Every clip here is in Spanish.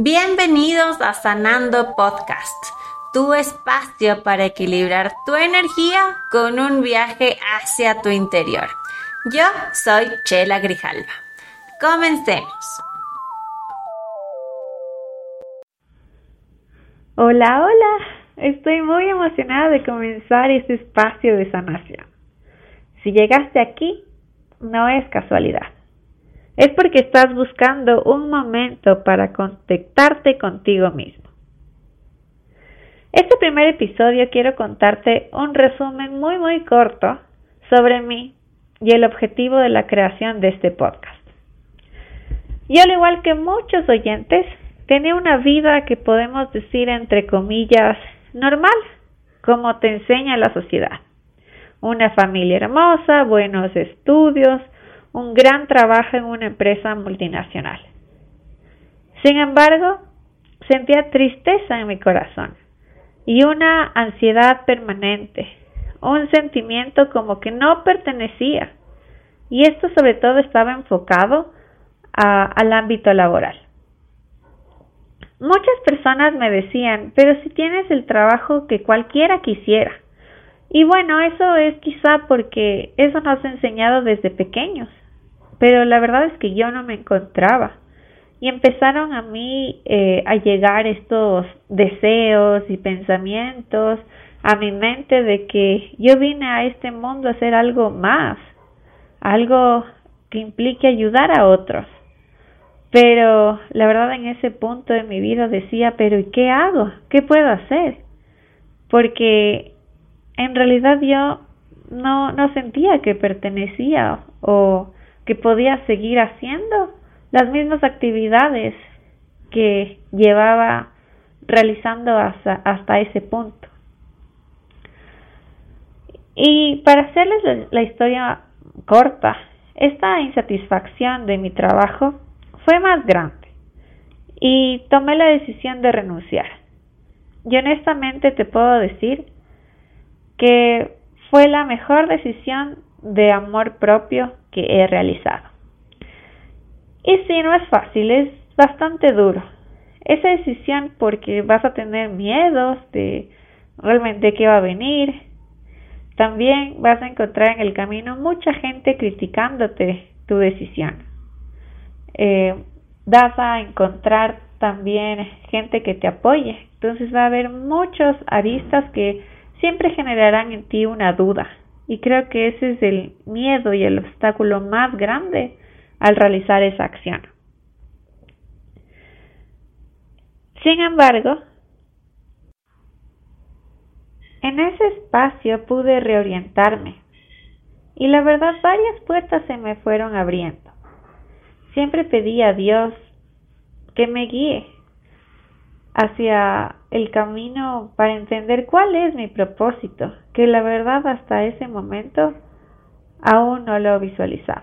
Bienvenidos a Sanando Podcast, tu espacio para equilibrar tu energía con un viaje hacia tu interior. Yo soy Chela Grijalva. Comencemos. Hola, hola. Estoy muy emocionada de comenzar este espacio de sanación. Si llegaste aquí, no es casualidad es porque estás buscando un momento para contactarte contigo mismo. Este primer episodio quiero contarte un resumen muy muy corto sobre mí y el objetivo de la creación de este podcast. Yo al igual que muchos oyentes, tenía una vida que podemos decir entre comillas normal, como te enseña la sociedad. Una familia hermosa, buenos estudios, un gran trabajo en una empresa multinacional. Sin embargo, sentía tristeza en mi corazón y una ansiedad permanente, un sentimiento como que no pertenecía. Y esto sobre todo estaba enfocado al ámbito laboral. Muchas personas me decían, pero si tienes el trabajo que cualquiera quisiera. Y bueno, eso es quizá porque eso nos ha enseñado desde pequeños pero la verdad es que yo no me encontraba. Y empezaron a mí eh, a llegar estos deseos y pensamientos a mi mente de que yo vine a este mundo a hacer algo más, algo que implique ayudar a otros. Pero la verdad en ese punto de mi vida decía, pero ¿y qué hago? ¿Qué puedo hacer? Porque en realidad yo no, no sentía que pertenecía o que podía seguir haciendo las mismas actividades que llevaba realizando hasta, hasta ese punto. Y para hacerles la historia corta, esta insatisfacción de mi trabajo fue más grande y tomé la decisión de renunciar. Y honestamente te puedo decir que fue la mejor decisión de amor propio que he realizado. Y si no es fácil, es bastante duro. Esa decisión porque vas a tener miedos de realmente qué va a venir. También vas a encontrar en el camino mucha gente criticándote tu decisión. Eh, vas a encontrar también gente que te apoye. Entonces va a haber muchos aristas que siempre generarán en ti una duda y creo que ese es el miedo y el obstáculo más grande al realizar esa acción. Sin embargo, en ese espacio pude reorientarme y la verdad varias puertas se me fueron abriendo. Siempre pedí a Dios que me guíe hacia el camino para entender cuál es mi propósito, que la verdad hasta ese momento aún no lo visualizaba.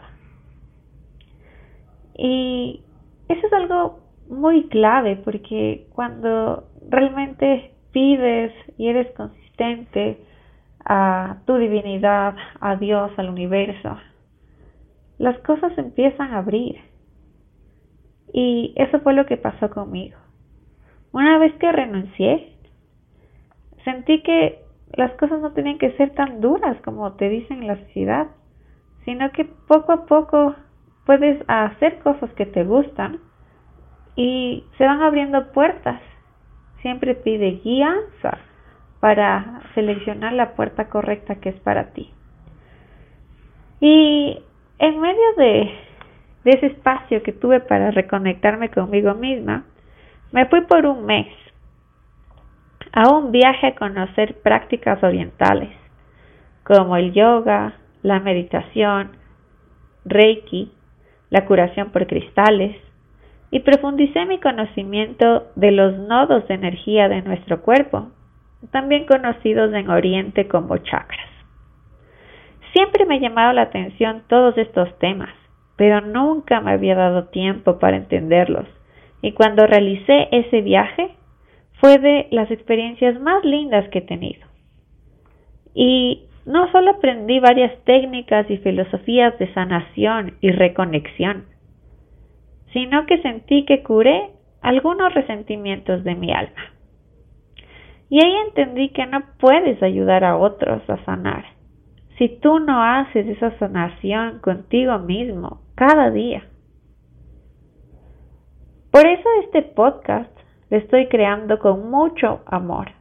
Y eso es algo muy clave porque cuando realmente pides y eres consistente a tu divinidad, a Dios, al universo, las cosas empiezan a abrir. Y eso fue lo que pasó conmigo. Una vez que renuncié, sentí que las cosas no tenían que ser tan duras como te dicen en la sociedad, sino que poco a poco puedes hacer cosas que te gustan y se van abriendo puertas. Siempre pide guía para seleccionar la puerta correcta que es para ti. Y en medio de ese espacio que tuve para reconectarme conmigo misma, me fui por un mes a un viaje a conocer prácticas orientales como el yoga, la meditación, Reiki, la curación por cristales y profundicé mi conocimiento de los nodos de energía de nuestro cuerpo, también conocidos en Oriente como chakras. Siempre me ha llamado la atención todos estos temas, pero nunca me había dado tiempo para entenderlos y cuando realicé ese viaje fue de las experiencias más lindas que he tenido. Y no solo aprendí varias técnicas y filosofías de sanación y reconexión, sino que sentí que curé algunos resentimientos de mi alma. Y ahí entendí que no puedes ayudar a otros a sanar si tú no haces esa sanación contigo mismo cada día. Por eso este podcast lo estoy creando con mucho amor,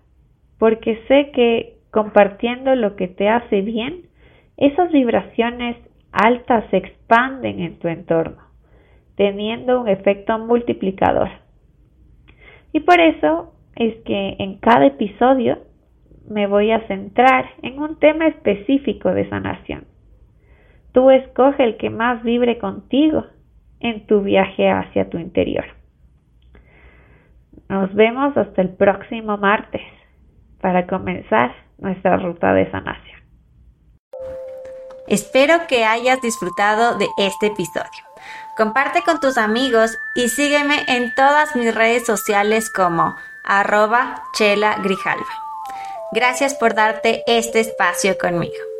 porque sé que compartiendo lo que te hace bien, esas vibraciones altas se expanden en tu entorno, teniendo un efecto multiplicador. Y por eso es que en cada episodio me voy a centrar en un tema específico de sanación. Tú escoge el que más vibre contigo en tu viaje hacia tu interior. Nos vemos hasta el próximo martes para comenzar nuestra ruta de sanación. Espero que hayas disfrutado de este episodio. Comparte con tus amigos y sígueme en todas mis redes sociales como arroba chela grijalva. Gracias por darte este espacio conmigo.